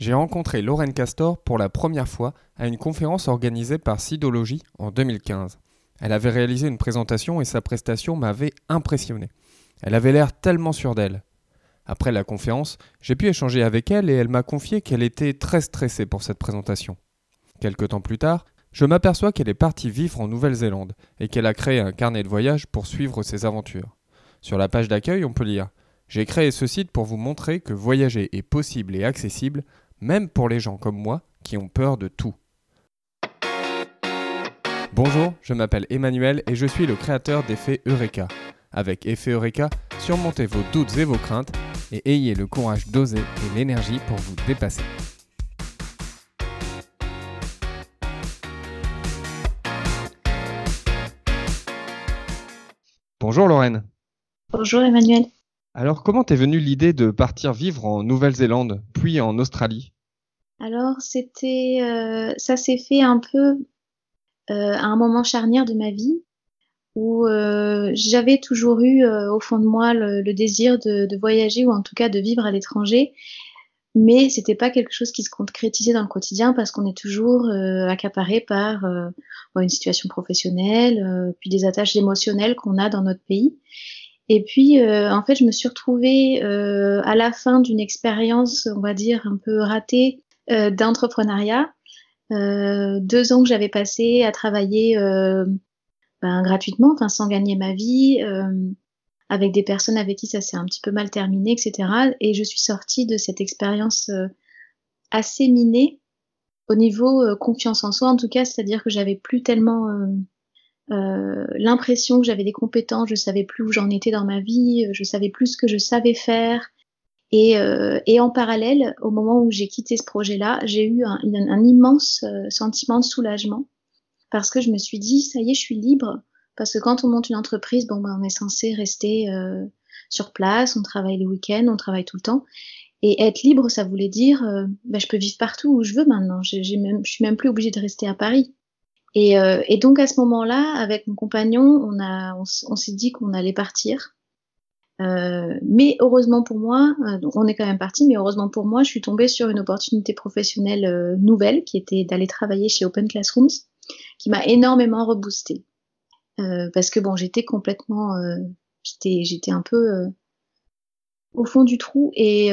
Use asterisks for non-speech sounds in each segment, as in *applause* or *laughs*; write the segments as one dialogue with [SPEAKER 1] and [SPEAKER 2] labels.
[SPEAKER 1] j'ai rencontré Lorraine Castor pour la première fois à une conférence organisée par Sidologie en 2015. Elle avait réalisé une présentation et sa prestation m'avait impressionné. Elle avait l'air tellement sûre d'elle. Après la conférence, j'ai pu échanger avec elle et elle m'a confié qu'elle était très stressée pour cette présentation. Quelque temps plus tard, je m'aperçois qu'elle est partie vivre en Nouvelle-Zélande et qu'elle a créé un carnet de voyage pour suivre ses aventures. Sur la page d'accueil, on peut lire J'ai créé ce site pour vous montrer que voyager est possible et accessible, même pour les gens comme moi qui ont peur de tout. Bonjour, je m'appelle Emmanuel et je suis le créateur d'Effet Eureka. Avec Effet Eureka, surmontez vos doutes et vos craintes et ayez le courage d'oser et l'énergie pour vous dépasser. Bonjour Lorraine.
[SPEAKER 2] Bonjour Emmanuel.
[SPEAKER 1] Alors comment t'es venue l'idée de partir vivre en Nouvelle-Zélande, puis en Australie?
[SPEAKER 2] Alors c'était, euh, ça s'est fait un peu euh, à un moment charnière de ma vie où euh, j'avais toujours eu au fond de moi le, désir de, de, voyager ou en tout cas de vivre à l'étranger, mais c'était pas quelque chose qui se concrétisait dans le quotidien parce qu'on est toujours accaparé par une situation professionnelle, puis des attaches émotionnelles qu'on a dans notre pays. Et puis, euh, en fait, je me suis retrouvée euh, à la fin d'une expérience, on va dire, un peu ratée euh, d'entrepreneuriat. deux ans que j'avais passé à travailler ben, gratuitement, enfin sans gagner ma vie, avec des personnes avec qui ça s'est un petit peu mal terminé, etc. Et je suis sortie de cette expérience assez minée au niveau confiance en soi, en tout cas, c'est-à-dire que j'avais plus tellement euh, l'impression que j'avais des compétences, je savais plus où j'en étais dans ma vie, je savais plus ce que je savais faire. Et, euh, et en parallèle, au moment où j'ai quitté ce projet-là, j'ai eu un, un, immense euh, sentiment de soulagement parce que je me suis dit, ça y est, je suis libre. Parce que quand on monte une entreprise, bon, ben, on est censé rester euh, sur place, on travaille les week-ends, on travaille tout le temps. Et être libre, ça voulait dire, ben, je peux vivre partout où je veux maintenant. J'ai même, je suis même plus obligée de rester à Paris. Et, euh, et, donc à ce moment-là, avec mon compagnon, on, on, s'est dit qu'on allait partir. Euh, mais heureusement pour moi, euh, on est quand même parti, mais heureusement pour moi, je suis tombée sur une opportunité professionnelle euh, nouvelle qui était d'aller travailler chez Open Classrooms, qui m'a énormément reboosté. parce que bon, j'étais complètement, j'étais, j'étais un peu au fond du trou et,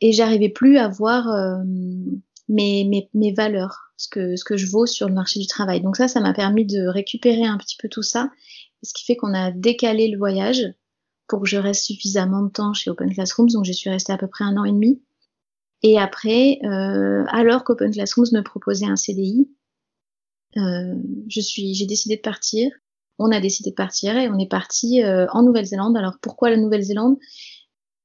[SPEAKER 2] et j'arrivais plus à voir mes, mes, mes valeurs ce que, ce que je vaux sur le marché du travail. Donc ça, ça m'a permis de récupérer un petit peu tout ça, ce qui fait qu'on a décalé le voyage pour que je reste suffisamment de temps chez Open Classrooms, donc je suis restée à peu près un an et demi. Et après, euh, alors qu'Open Classrooms me proposait un CDI, euh, j'ai décidé de partir. On a décidé de partir et on est parti euh, en Nouvelle-Zélande. Alors pourquoi la Nouvelle-Zélande?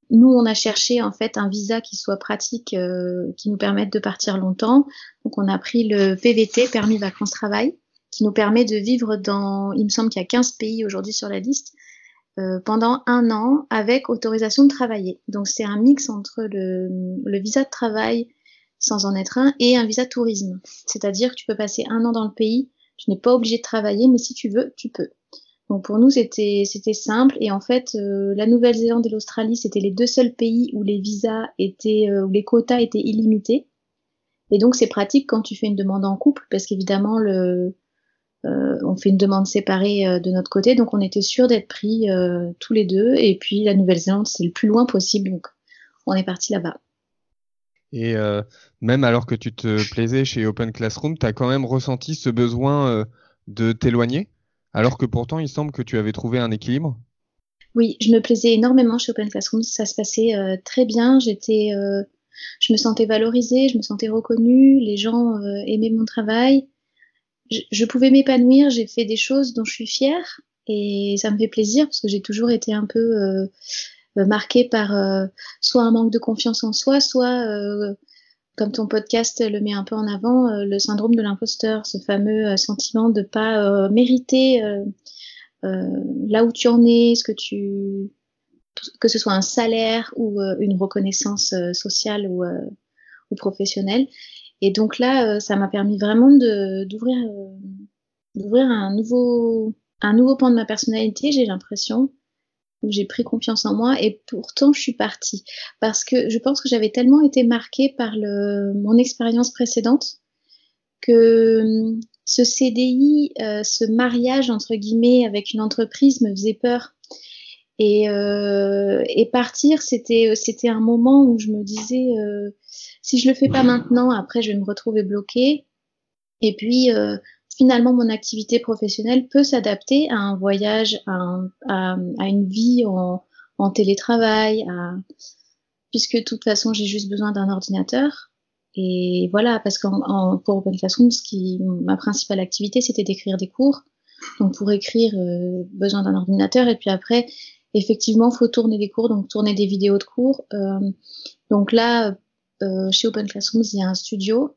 [SPEAKER 2] Nous, on a cherché en fait un visa qui soit pratique, euh, qui nous permette de partir longtemps. Donc, on a pris le PVT, permis vacances travail, qui nous permet de vivre dans, il me semble qu'il y a 15 pays aujourd'hui sur la liste, euh, pendant un an avec autorisation de travailler. Donc, c'est un mix entre le, le visa de travail sans en être un et un visa tourisme. C'est-à-dire que tu peux passer un an dans le pays, tu n'es pas obligé de travailler, mais si tu veux, tu peux. Donc pour nous, c'était c'était simple. Et en fait, euh, la Nouvelle-Zélande et l'Australie, c'était les deux seuls pays où les visas étaient, euh, où les quotas étaient illimités. Et donc c'est pratique quand tu fais une demande en couple, parce qu'évidemment le euh, on fait une demande séparée de notre côté, donc on était sûr d'être pris tous les deux. Et puis la Nouvelle-Zélande, c'est le plus loin possible, donc on est parti là-bas.
[SPEAKER 1] Et même alors que tu te plaisais chez Open Classroom, tu as quand même ressenti ce besoin de t'éloigner? Alors que pourtant il semble que tu avais trouvé un équilibre.
[SPEAKER 2] Oui, je me plaisais énormément chez Open Classroom, ça se passait euh, très bien, j'étais, euh, je me sentais valorisée, je me sentais reconnue, les gens euh, aimaient mon travail, je, pouvais m'épanouir, j'ai fait des choses dont je suis fière. Et ça me fait plaisir parce que j'ai toujours été un peu marquée par soit un manque de confiance en soi, soit comme ton podcast le met un peu en avant, euh, le syndrome de l'imposteur, ce fameux euh, sentiment de pas euh, mériter là où tu en es, ce que tu que ce soit un salaire ou une reconnaissance sociale ou, ou, professionnelle. Et donc là, ça m'a permis vraiment d'ouvrir d'ouvrir un nouveau un nouveau pan de ma personnalité, j'ai l'impression, où j'ai pris confiance en moi et pourtant je suis partie parce que je pense que j'avais tellement été marquée par le, mon expérience précédente que hum, ce CDI, euh, ce mariage entre guillemets avec une entreprise me faisait peur. Et, euh, et partir, c'était c'était un moment où je me disais euh, si je le fais pas maintenant, après je vais me retrouver bloquée. Et puis euh, finalement, mon activité professionnelle peut s'adapter à un voyage, à, une vie en, télétravail, puisque de toute façon j'ai juste besoin d'un ordinateur. Et voilà, parce que pour Open Classroom, ma principale activité, c'était d'écrire des cours. Donc pour écrire, euh, besoin d'un ordinateur. Et puis après, effectivement, faut tourner des cours, donc tourner des vidéos de cours. Euh, donc là, euh, chez Open Classrooms, il y a un studio.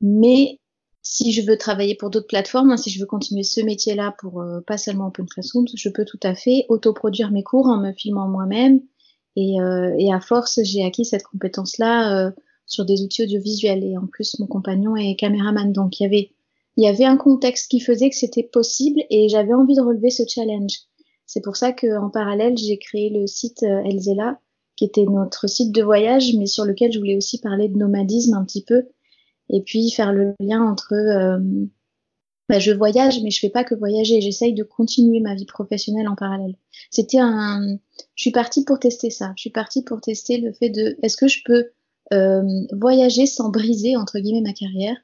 [SPEAKER 2] Mais si je veux travailler pour d'autres plateformes, hein, si je veux continuer ce métier-là pour euh, pas seulement Open Classrooms, je peux tout à fait autoproduire mes cours en me filmant moi-même. Et, euh, et à force, j'ai acquis cette compétence-là sur des outils audiovisuels. Et en plus, mon compagnon est caméraman. Donc, il y avait, y avait un contexte qui faisait que c'était possible et j'avais envie de relever ce challenge. C'est pour ça qu'en parallèle, j'ai créé le site euh, Elzela, qui était notre site de voyage, mais sur lequel je voulais aussi parler de nomadisme un petit peu. Et puis faire le lien entre euh, bah, je voyage, mais je fais pas que voyager. J'essaye de continuer ma vie professionnelle en parallèle. C'était un, je suis partie pour tester ça. Je suis partie pour tester le fait de, est-ce que je peux euh, voyager sans briser entre guillemets ma carrière,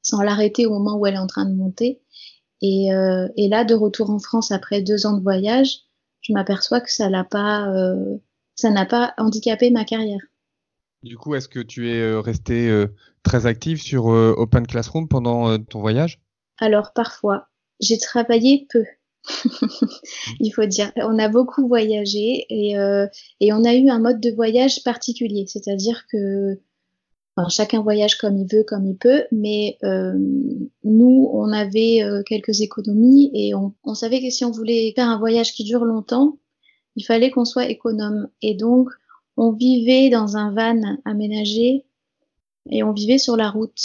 [SPEAKER 2] sans l'arrêter au moment où elle est en train de monter. Et, euh, et là, de retour en France après deux ans de voyage, je m'aperçois que ça n'a pas, euh, ça n'a pas handicapé ma carrière.
[SPEAKER 1] Du coup, est-ce que tu es euh, resté euh, très active sur Open Classroom pendant ton voyage?
[SPEAKER 2] Alors parfois, j'ai travaillé peu. *laughs* il faut dire. On a beaucoup voyagé et, euh, et, on a eu un mode de voyage particulier, c'est-à-dire que enfin, chacun voyage comme il veut, comme il peut, mais euh, nous, on avait euh, quelques économies et on, on, savait que si on voulait faire un voyage qui dure longtemps, il fallait qu'on soit économe. Et donc, on vivait dans un van aménagé et on vivait sur la route.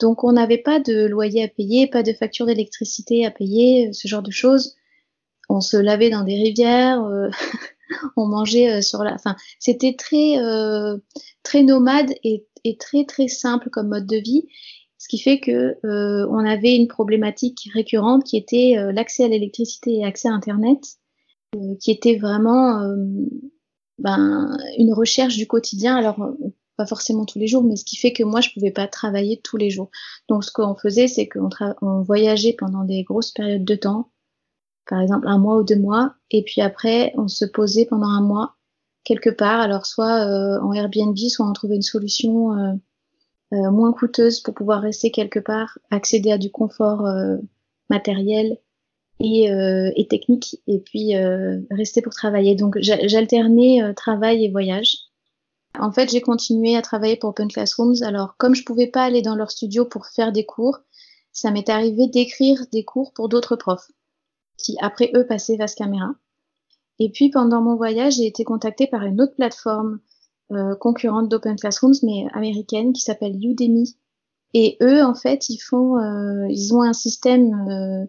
[SPEAKER 2] Donc on n'avait pas de loyer à payer, pas de facture d'électricité à payer, ce genre de choses. On se lavait dans des rivières, euh, *laughs* on mangeait euh, sur la. Enfin, c'était très euh, très nomade et, et, très très simple comme mode de vie, ce qui fait que on avait une problématique récurrente qui était l'accès à l'électricité et accès à Internet, qui était vraiment ben, une recherche du quotidien. Alors pas forcément tous les jours, mais ce qui fait que moi, je pouvais pas travailler tous les jours. Donc, ce qu'on faisait, c'est qu'on on voyageait pendant des grosses périodes de temps, par exemple un mois ou deux mois, et puis après, on se posait pendant un mois quelque part, alors soit euh, en Airbnb, soit on trouvait une solution euh, euh, moins coûteuse pour pouvoir rester quelque part, accéder à du confort euh, matériel et, euh, et, technique, et puis rester pour travailler. Donc, j'alternais travail et voyage. En fait, j'ai continué à travailler pour Open Classrooms. Alors, comme je pouvais pas aller dans leur studio pour faire des cours, ça m'est arrivé d'écrire des cours pour d'autres profs qui, après eux, passaient Vaste Caméra. Et puis, pendant mon voyage, j'ai été contactée par une autre plateforme euh, concurrente d'Open Classrooms, mais américaine, qui s'appelle Udemy. Et eux, en fait, ils font, euh, ils ont un système euh,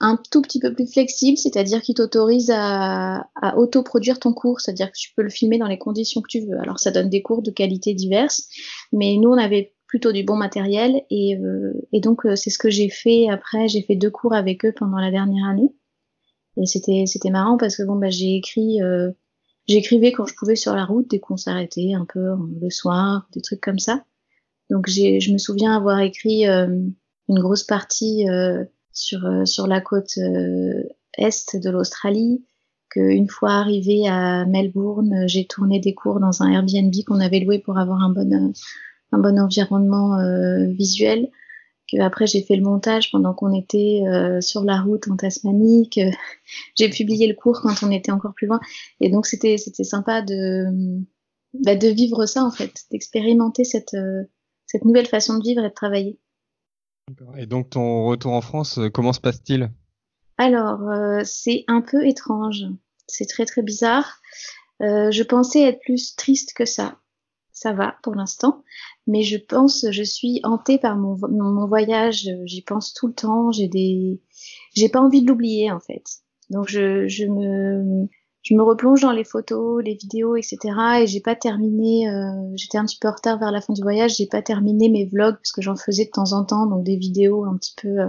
[SPEAKER 2] un tout petit peu plus flexible, c'est-à-dire qu'il t'autorise à, à autoproduire ton cours, c'est-à-dire que tu peux le filmer dans les conditions que tu veux. Alors ça donne des cours de qualité diverses, mais nous on avait plutôt du bon matériel et, euh, et donc euh, c'est ce que j'ai fait après. J'ai fait deux cours avec eux pendant la dernière année et c'était c'était marrant parce que bon bah j'ai écrit euh, j'écrivais quand je pouvais sur la route dès qu'on s'arrêtait un peu le soir, des trucs comme ça. Donc j'ai je me souviens avoir écrit euh, une grosse partie euh, sur, euh, sur la côte euh, est de l'Australie, qu'une fois arrivée à Melbourne, j'ai tourné des cours dans un Airbnb qu'on avait loué pour avoir un bon, un bon environnement euh, visuel. Que après j'ai fait le montage pendant qu'on était euh, sur la route en Tasmanie, que *laughs* j'ai publié le cours quand on était encore plus loin. Et donc c'était c'était sympa de bah, de vivre ça en fait, d'expérimenter cette cette nouvelle façon de vivre et de travailler.
[SPEAKER 1] Et donc ton retour en France, euh, comment se passe-t-il?
[SPEAKER 2] Alors, euh, c'est un peu étrange. C'est très très bizarre. Euh, je pensais être plus triste que ça. Ça va pour l'instant, mais je pense, je suis hantée par mon, mon voyage. J'y pense tout le temps. J'ai des, j'ai pas envie de l'oublier en fait. Donc je, je me, je me replonge dans les photos, les vidéos, etc. Et j'ai pas terminé. Euh, J'étais un petit peu en retard vers la fin du voyage. J'ai pas terminé mes vlogs parce que j'en faisais de temps en temps, donc des vidéos un petit peu euh,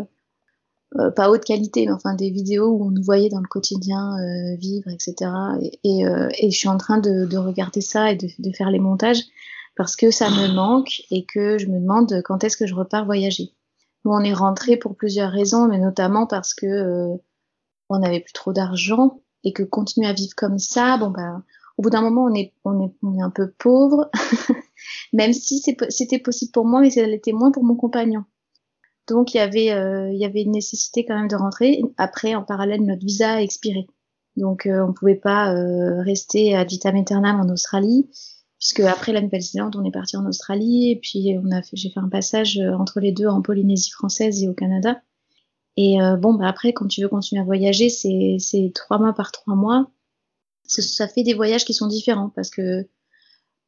[SPEAKER 2] euh pas haute qualité, mais enfin des vidéos où on nous voyait dans le quotidien euh, vivre, etc. Et, euh, et, je suis en train de, de regarder ça et de, de, faire les montages parce que ça me manque et que je me demande quand est-ce que je repars voyager. Nous, on est rentré pour plusieurs raisons, mais notamment parce que on n'avait plus trop d'argent et que continuer à vivre comme ça, bon ben, au bout d'un moment, on est, on est, on est un peu pauvre, *laughs* même si c'était possible pour moi, mais ça l'était moins pour mon compagnon. Donc il y avait, euh, il y avait une nécessité quand même de rentrer. Après, en parallèle, notre visa a expiré, donc euh, on pouvait pas euh, rester à vitam aeternam en Australie, puisque après la Nouvelle-Zélande, on est parti en Australie et puis j'ai fait un passage entre les deux en Polynésie française et au Canada. Et euh, bon, bah après, quand tu veux continuer à voyager, c'est trois mois par trois mois. Ça fait des voyages qui sont différents parce que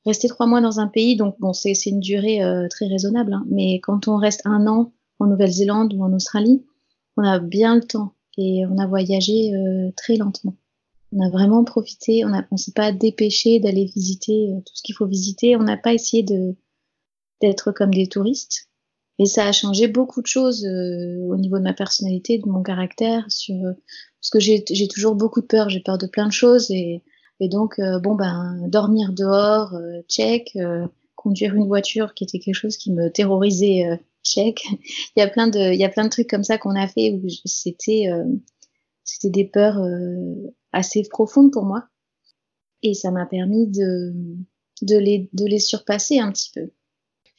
[SPEAKER 2] rester trois mois dans un pays, donc bon, c'est une durée euh, très raisonnable. Hein, mais quand on reste un an en Nouvelle-Zélande ou en Australie, on a bien le temps et on a voyagé euh, très lentement. On a vraiment profité, on ne s'est pas dépêché d'aller visiter tout ce qu'il faut visiter. On n'a pas essayé d'être comme des touristes. Et ça a changé beaucoup de choses euh, au niveau de ma personnalité, de mon caractère, sur parce que j'ai toujours beaucoup de peur, j'ai peur de plein de choses et, et donc euh, bon ben dormir dehors, euh, check, conduire une voiture qui était quelque chose qui me terrorisait, check. *laughs* il y a plein de il y a plein de trucs comme ça qu'on a fait où c'était c'était des peurs assez profondes pour moi et ça m'a permis de de les de les surpasser un petit peu.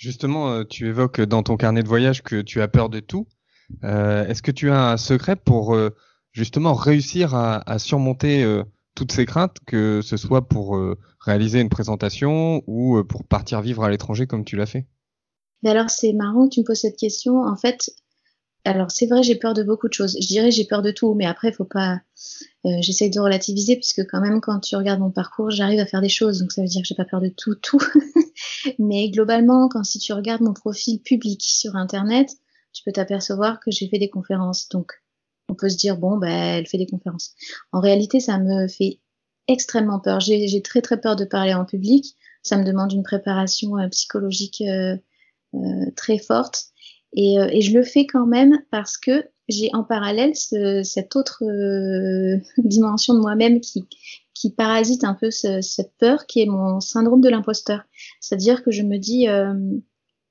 [SPEAKER 1] Justement, euh, tu évoques dans ton carnet de voyage que tu as peur de tout. Euh, Est-ce que tu as un secret pour euh, justement réussir à, surmonter toutes ces craintes, que ce soit pour réaliser une présentation ou pour partir vivre à l'étranger comme tu l'as fait?
[SPEAKER 2] Mais alors c'est marrant que tu me poses cette question. En fait, alors c'est vrai, j'ai peur de beaucoup de choses. Je dirais j'ai peur de tout, mais après, faut pas. Euh, J'essaie de relativiser puisque quand même, quand tu regardes mon parcours, j'arrive à faire des choses, donc ça veut dire que j'ai pas peur de tout, tout. *laughs* mais globalement, quand si tu regardes mon profil public sur Internet, tu peux t'apercevoir que j'ai fait des conférences. Donc, on peut se dire bon, ben, elle fait des conférences. En réalité, ça me fait extrêmement peur. J'ai très très peur de parler en public. Ça me demande une préparation euh, psychologique euh, euh très forte. Et, euh, et, je le fais quand même parce que j'ai en parallèle ce, cette autre euh, *laughs* dimension de moi-même qui, qui parasite un peu ce, cette peur, qui est mon syndrome de l'imposteur. C'est-à-dire que je me dis, euh,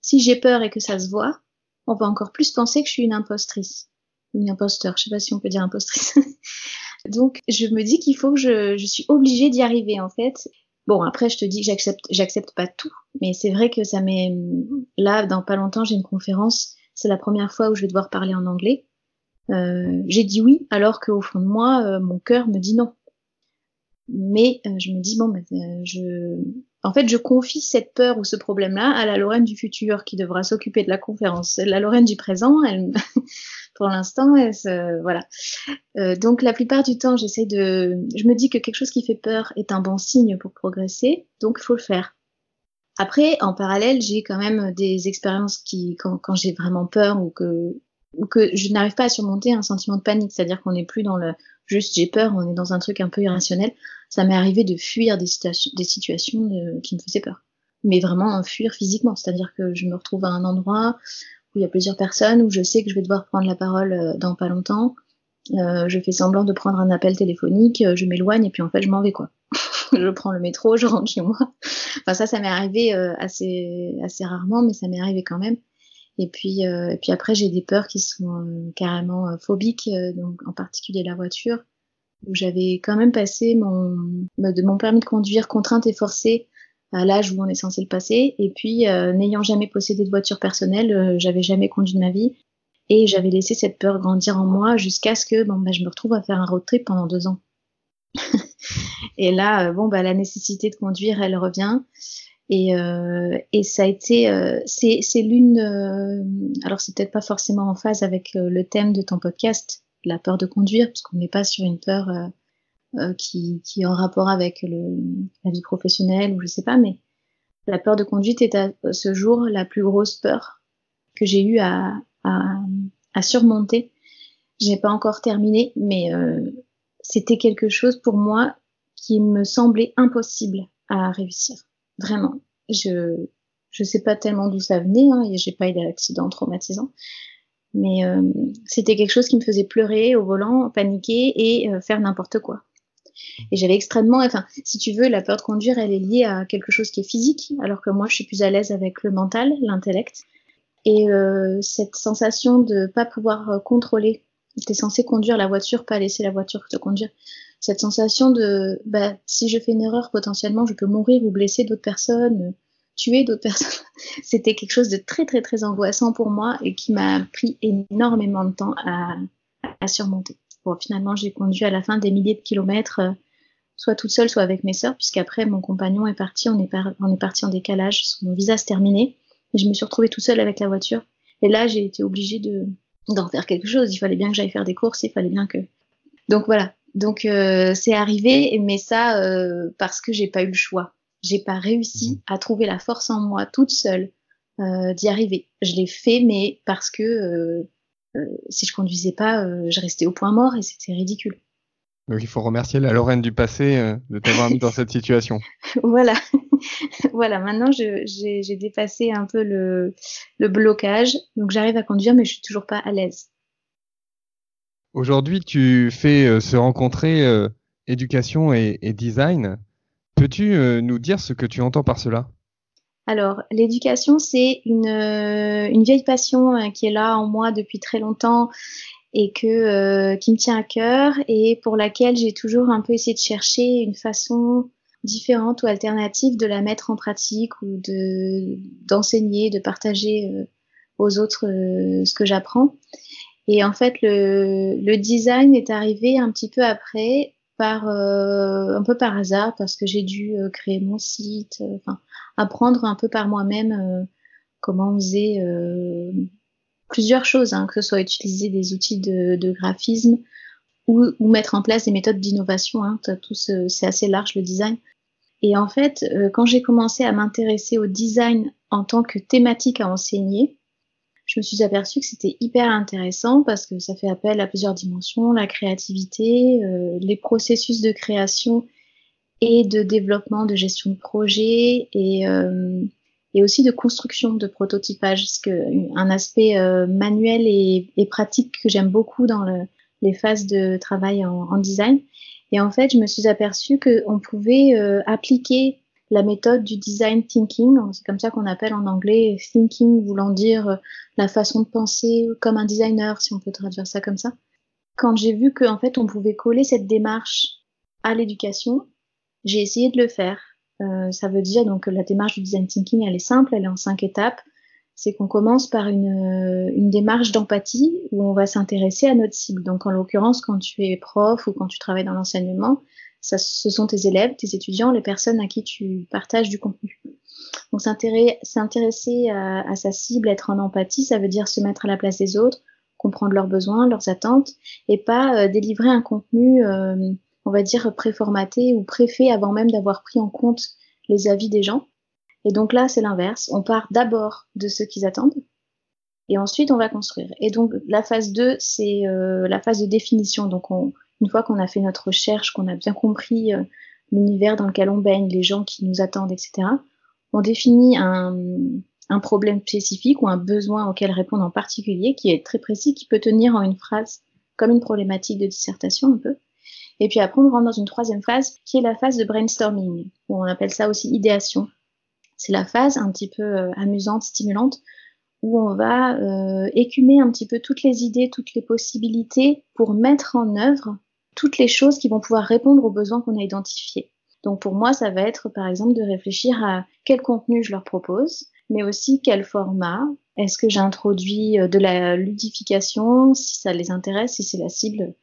[SPEAKER 2] si j'ai peur et que ça se voit, on va encore plus penser que je suis une impostrice. Une imposteur, je sais pas si on peut dire impostrice. *laughs* Donc, je me dis qu'il faut que je, je suis obligée d'y arriver, en fait. Bon, après, je te dis que j'accepte, j'accepte pas tout, mais c'est vrai que ça m'est, là, dans pas longtemps, j'ai une conférence. C'est la première fois où je vais devoir parler en anglais. Euh, j'ai dit oui, alors qu'au fond de moi, euh, mon cœur me dit non. Mais euh, je me dis bon, ben, je, en fait, je confie cette peur ou ce problème-là à la Lorraine du futur qui devra s'occuper de la conférence. La Lorraine du présent, elle, pour l'instant, voilà. Euh, donc la plupart du temps, j'essaie de, je me dis que quelque chose qui fait peur est un bon signe pour progresser, donc il faut le faire. Après, en parallèle, j'ai quand même des expériences qui, quand, j'ai vraiment peur ou que, ou que je n'arrive pas à surmonter un sentiment de panique, c'est-à-dire qu'on n'est plus dans le juste j'ai peur, on est dans un truc un peu irrationnel. Ça m'est arrivé de fuir des, situa des situations de, qui me faisaient peur, mais vraiment en fuir physiquement, c'est-à-dire que je me retrouve à un endroit où il y a plusieurs personnes, où je sais que je vais devoir prendre la parole euh, dans pas longtemps. Euh, je fais semblant de prendre un appel téléphonique, euh, je m'éloigne et puis en fait je m'en vais quoi. *laughs* je prends le métro, je rentre chez moi. Enfin ça, ça m'est arrivé euh, assez assez rarement, mais ça m'est arrivé quand même. Et puis euh, et puis après j'ai des peurs qui sont euh, carrément phobiques, donc en particulier la voiture, où j'avais quand même passé mon de mon permis de conduire contrainte et forcée à l'âge où on est censé le passer. Et puis, euh, n'ayant jamais possédé de voiture personnelle, euh, j'avais jamais conduit de ma vie. Et j'avais laissé cette peur grandir en moi jusqu'à ce que bon, bah, je me retrouve à faire un road trip pendant deux ans. *laughs* et là, euh, bon, bah, la nécessité de conduire, elle revient. Et, euh, et ça a été, euh, c'est l'une, alors c'est peut-être pas forcément en phase avec le thème de ton podcast, la peur de conduire, parce qu'on n'est pas sur une peur euh, qui, qui, est en rapport avec le, la vie professionnelle ou je sais pas, mais la peur de conduite est à ce jour la plus grosse peur que j'ai eu à, à, à surmonter. J'ai pas encore terminé, mais euh, c'était quelque chose pour moi qui me semblait impossible à réussir. Vraiment. Je je sais pas tellement d'où ça venait, hein, j'ai pas eu d'accident traumatisant, mais euh, c'était quelque chose qui me faisait pleurer au volant, paniquer et euh, faire n'importe quoi. Et j'avais extrêmement, enfin, si tu veux, la peur de conduire, elle est liée à quelque chose qui est physique, alors que moi, je suis plus à l'aise avec le mental, l'intellect. Et euh, cette sensation de pas pouvoir euh, contrôler, tu es censé conduire la voiture, pas laisser la voiture te conduire. Cette sensation de, bah, si je fais une erreur, potentiellement, je peux mourir ou blesser d'autres personnes, tuer d'autres *laughs* personnes. C'était quelque chose de très, très, très angoissant pour moi et qui m'a pris énormément de temps à, à surmonter. Bon, finalement, j'ai conduit à la fin des milliers de kilomètres, euh, soit toute seule, soit avec mes sœurs, puisqu'après, mon compagnon est parti, on est, on est parti en décalage, son visa se terminait. Et je me suis retrouvée tout seule avec la voiture. Et là, j'ai été obligée de d'en faire quelque chose. Il fallait bien que j'aille faire des courses. Il fallait bien que. Donc voilà. Donc euh, c'est arrivé, mais ça euh, parce que j'ai pas eu le choix. J'ai pas réussi mhm. à trouver la force en moi toute seule euh, d'y arriver. Je l'ai fait, mais parce que si je conduisais pas, je restais au point mort et c'était ridicule.
[SPEAKER 1] Donc il faut remercier la Lorraine du passé de t'avoir mis dans *laughs* cette situation.
[SPEAKER 2] voilà. *laughs* voilà, maintenant j'ai dépassé un peu le, blocage, donc j'arrive à conduire, mais je suis toujours pas à l'aise.
[SPEAKER 1] Aujourd'hui, tu fais euh, se rencontrer euh, éducation et, design. Peux-tu euh, nous dire ce que tu entends par cela?
[SPEAKER 2] Alors, l'éducation, c'est une, une, vieille passion qui est là en moi depuis très longtemps et que, qui me tient à cœur et pour laquelle j'ai toujours un peu essayé de chercher une façon différentes ou alternatives de la mettre en pratique ou de d'enseigner, de partager euh, aux autres euh, ce que j'apprends. Et en fait, le, design est arrivé un petit peu après, euh, un peu par hasard, parce que j'ai dû créer mon site, enfin apprendre un peu par moi-même comment on plusieurs choses, hein, que ce soit utiliser des outils de, graphisme, ou, mettre en place des méthodes d'innovation. Hein, c'est assez large le design. Et en fait, euh, quand j'ai commencé à m'intéresser au design en tant que thématique à enseigner, je me suis aperçue que c'était hyper intéressant parce que ça fait appel à plusieurs dimensions, la créativité, euh, les processus de création et de développement, de gestion de projet et, euh, et aussi de construction, de prototypage, parce que un aspect manuel et, et, pratique que j'aime beaucoup dans le, les phases de travail en, en design. Et en fait, je me suis aperçue qu'on pouvait euh, appliquer la méthode du design thinking, c'est comme ça qu'on appelle en anglais thinking, voulant dire euh, la façon de penser comme un designer, si on peut traduire ça comme ça. Quand j'ai vu qu'en fait on pouvait coller cette démarche à l'éducation, j'ai essayé de le faire. Euh, ça veut dire donc que la démarche du design thinking, elle est simple, elle est en cinq étapes c'est qu'on commence par une, une démarche d'empathie où on va s'intéresser à notre cible. Donc en l'occurrence, quand tu es prof ou quand tu travailles dans l'enseignement, ça, ce sont tes élèves, tes étudiants, les personnes à qui tu partages du contenu. Donc s'intéresser à, à, sa cible, être en empathie, ça veut dire se mettre à la place des autres, comprendre leurs besoins, leurs attentes, et pas euh, délivrer un contenu, euh, on va dire, préformaté ou préfet avant même d'avoir pris en compte les avis des gens. Et donc là, c'est l'inverse. On part d'abord de ce qu'ils attendent et ensuite on va construire. Et donc la phase 2, c'est euh, la phase de définition. Donc on, une fois qu'on a fait notre recherche, qu'on a bien compris euh, l'univers dans lequel on baigne, les gens qui nous attendent, etc., on définit un, un problème spécifique ou un besoin auquel répondre en particulier qui est très précis, qui peut tenir en une phrase comme une problématique de dissertation un peu. Et puis après, on rentre dans une troisième phase qui est la phase de brainstorming, où on appelle ça aussi idéation. C'est la phase un petit peu euh, amusante, stimulante, où on va euh, écumer un petit peu toutes les idées, toutes les possibilités pour mettre en œuvre toutes les choses qui vont pouvoir répondre aux besoins qu'on a identifiés. Donc pour moi, ça va être par exemple de réfléchir à quel contenu je leur propose, mais aussi quel format. Est-ce que j'introduis euh, de la ludification, si ça les intéresse, si c'est la cible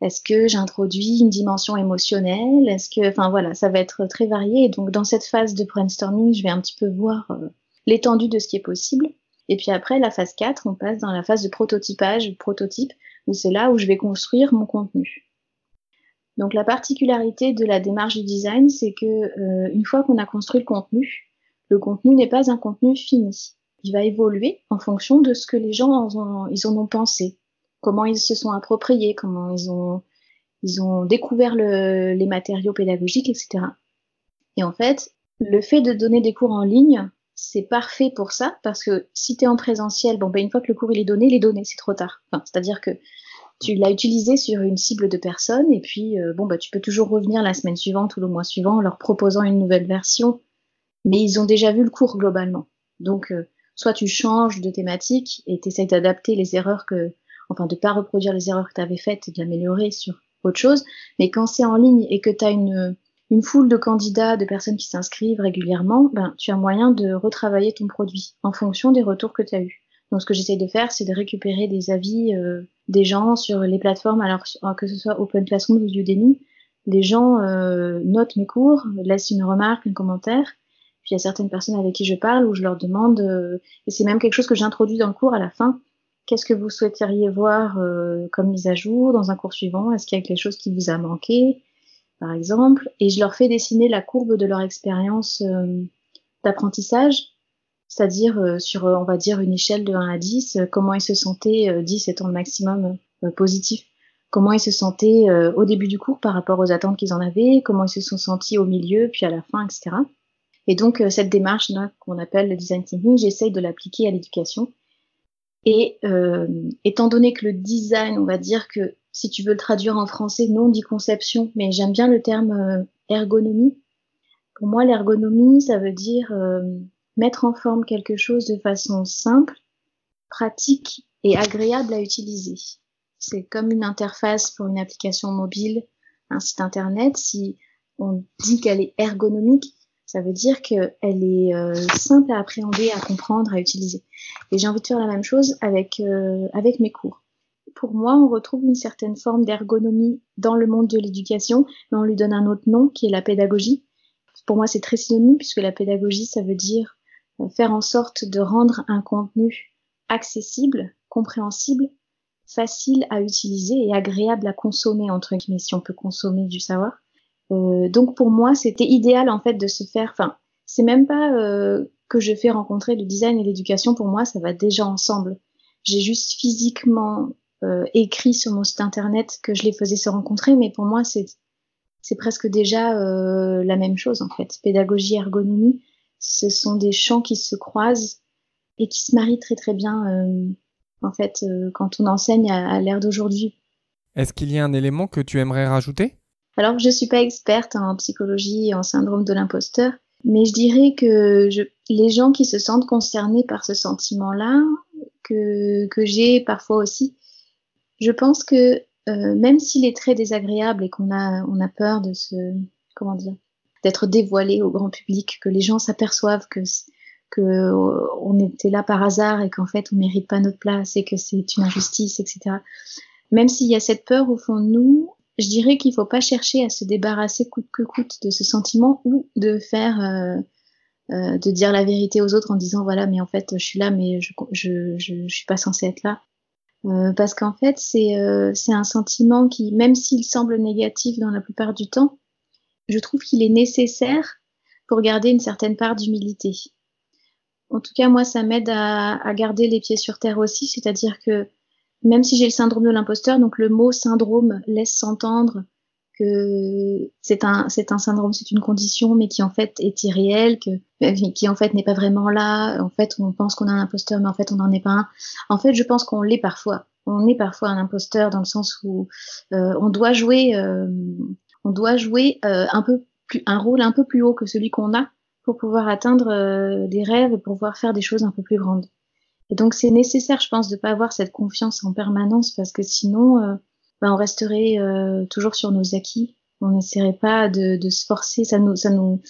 [SPEAKER 2] est-ce que j'introduis une dimension émotionnelle? Est-ce que, enfin voilà, ça va être très varié. Et donc dans cette phase de brainstorming, je vais un petit peu voir euh, l'étendue de ce qui est possible. Et puis après, la phase 4, on passe dans la phase de prototypage, prototype, où c'est là où je vais construire mon contenu. Donc la particularité de la démarche du design, c'est que euh, une fois qu'on a construit le contenu, le contenu n'est pas un contenu fini. Il va évoluer en fonction de ce que les gens en ont, ils en ont pensé comment ils se sont appropriés, comment ils ont, ils ont découvert le, les matériaux pédagogiques, etc. Et en fait, le fait de donner des cours en ligne, c'est parfait pour ça, parce que si tu es en présentiel, bon, ben, une fois que le cours il est donné, il est donné, c'est trop tard. Enfin, C'est-à-dire que tu l'as utilisé sur une cible de personnes, et puis euh, bon, bah, tu peux toujours revenir la semaine suivante ou le mois suivant en leur proposant une nouvelle version, mais ils ont déjà vu le cours globalement. Donc, euh, soit tu changes de thématique et tu essaies d'adapter les erreurs que, enfin, de pas reproduire les erreurs que tu faites et de l'améliorer sur autre chose, mais quand c'est en ligne et que tu une une foule de candidats, de personnes qui s'inscrivent régulièrement, ben, tu as moyen de retravailler ton produit en fonction des retours que tu as eus. Donc ce que j'essaye de faire, c'est de récupérer des avis euh, des gens sur les plateformes, alors que ce soit Open Classroom ou Udemy. Les gens euh, notent mes cours, laissent une remarque, un commentaire. Puis il y a certaines personnes avec qui je parle où je leur demande, euh, et c'est même quelque chose que j'introduis dans le cours à la fin, qu'est-ce que vous souhaiteriez voir comme mise à jour dans un cours suivant? Est-ce qu'il y a quelque chose qui vous a manqué par exemple, et je leur fais dessiner la courbe de leur expérience d'apprentissage, c'est-à-dire euh, sur, euh, on va dire, une échelle de 1 à 10, comment ils se sentaient, 10 étant le maximum positif, comment ils se sentaient au début du cours par rapport aux attentes qu'ils en avaient, comment ils se sont sentis au milieu, puis à la fin, etc. Et donc, cette démarche qu'on appelle le design thinking, j'essaye de l'appliquer à l'éducation. Et étant donné que le design, on va dire que si tu veux le traduire en français, non dit conception, mais j'aime bien le terme euh, ergonomie. Pour moi, l'ergonomie, ça veut dire euh, mettre en forme quelque chose de façon simple, pratique et agréable à utiliser. C'est comme une interface pour une application mobile, un site internet. Si on dit qu'elle est ergonomique, ça veut dire qu'elle est euh, simple à appréhender, à comprendre, à utiliser. Et j'ai envie de faire la même chose avec, avec mes cours pour moi, on retrouve une certaine forme d'ergonomie dans le monde de l'éducation, mais on lui donne un autre nom qui est la pédagogie. Pour moi, c'est très synonyme puisque la pédagogie, ça veut dire euh, faire en sorte de rendre un contenu accessible, compréhensible, facile à utiliser et agréable à consommer, entre guillemets, si on peut consommer du savoir. Euh, donc pour moi, c'était idéal en fait de se faire. Enfin, c'est même pas euh, que je fais rencontrer le design et l'éducation. Pour moi, ça va déjà ensemble. J'ai juste physiquement euh, écrit sur mon site internet que je les faisais se rencontrer, mais pour moi, c'est c'est presque déjà euh, la même chose en fait. Pédagogie, ergonomie, ce sont des champs qui se croisent et qui se marient très très bien euh, en fait quand on enseigne à, l'ère d'aujourd'hui.
[SPEAKER 1] Est-ce qu'il y a un élément que tu aimerais rajouter?
[SPEAKER 2] Alors je suis pas experte en psychologie et en syndrome de l'imposteur, mais je dirais que je, les gens qui se sentent concernés par ce sentiment-là, que, que j'ai parfois aussi, je pense que euh, même s'il est très désagréable et qu'on a, on a peur de se, comment dire, d'être dévoilé au grand public, que les gens s'aperçoivent que euh, était là par hasard et qu'en fait on mérite pas notre place et que c'est une injustice, etc. Même s'il y a cette peur au fond de nous, je dirais qu'il faut pas chercher à se débarrasser coûte que coûte de ce sentiment ou de faire euh, euh, de dire la vérité aux autres en disant voilà mais en fait je suis là mais je je, je, je suis pas censée être là parce qu'en fait, euh, c'est un sentiment qui, même s'il semble négatif dans la plupart du temps, je trouve qu'il est nécessaire pour garder une certaine part d'humilité. En tout cas, moi, ça m'aide à, à, garder les pieds sur terre aussi, c'est-à-dire que même si j'ai le syndrome de l'imposteur, donc le mot syndrome laisse s'entendre que c'est un c'est un syndrome, c'est une condition, mais qui en fait est irréelle, que qui en fait n'est pas vraiment là. En fait, on pense qu'on a un imposteur, mais en fait on n'en est pas un. En fait, je pense qu'on l'est parfois. On est parfois un imposteur dans le sens où euh, on doit jouer, euh, on doit jouer euh, un peu plus un rôle un peu plus haut que celui qu'on a pour pouvoir atteindre des rêves et pour pouvoir faire des choses un peu plus grandes. Et donc c'est nécessaire, je pense, de pas avoir cette confiance en permanence parce que sinon ben, on resterait euh, toujours sur nos acquis. On n'essaierait pas de, de, se forcer, ça nous, ça nous,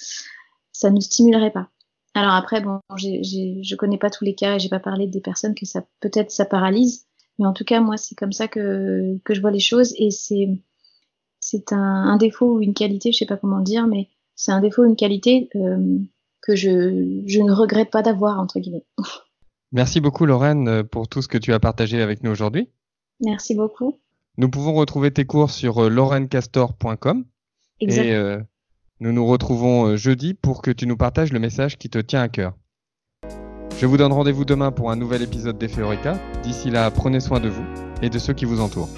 [SPEAKER 2] ça nous stimulerait pas. Alors après, bon, j'ai, je connais pas tous les cas, j'ai pas parlé des personnes que ça peut-être ça paralyse, mais en tout cas moi c'est comme ça que que je vois les choses et c'est c'est un, un, défaut ou une qualité, je sais pas comment dire, mais c'est un défaut ou une qualité euh, que je je ne regrette pas d'avoir entre guillemets. *laughs*
[SPEAKER 1] Merci beaucoup Lorraine pour tout ce que tu as partagé avec nous aujourd'hui.
[SPEAKER 2] Merci beaucoup.
[SPEAKER 1] Nous pouvons retrouver tes cours sur euh, laurencastor.com. Et euh, nous nous retrouvons euh, jeudi pour que tu nous partages le message qui te tient à cœur. Je vous donne rendez-vous demain pour un nouvel épisode d'Effet D'ici là, prenez soin de vous et de ceux qui vous entourent.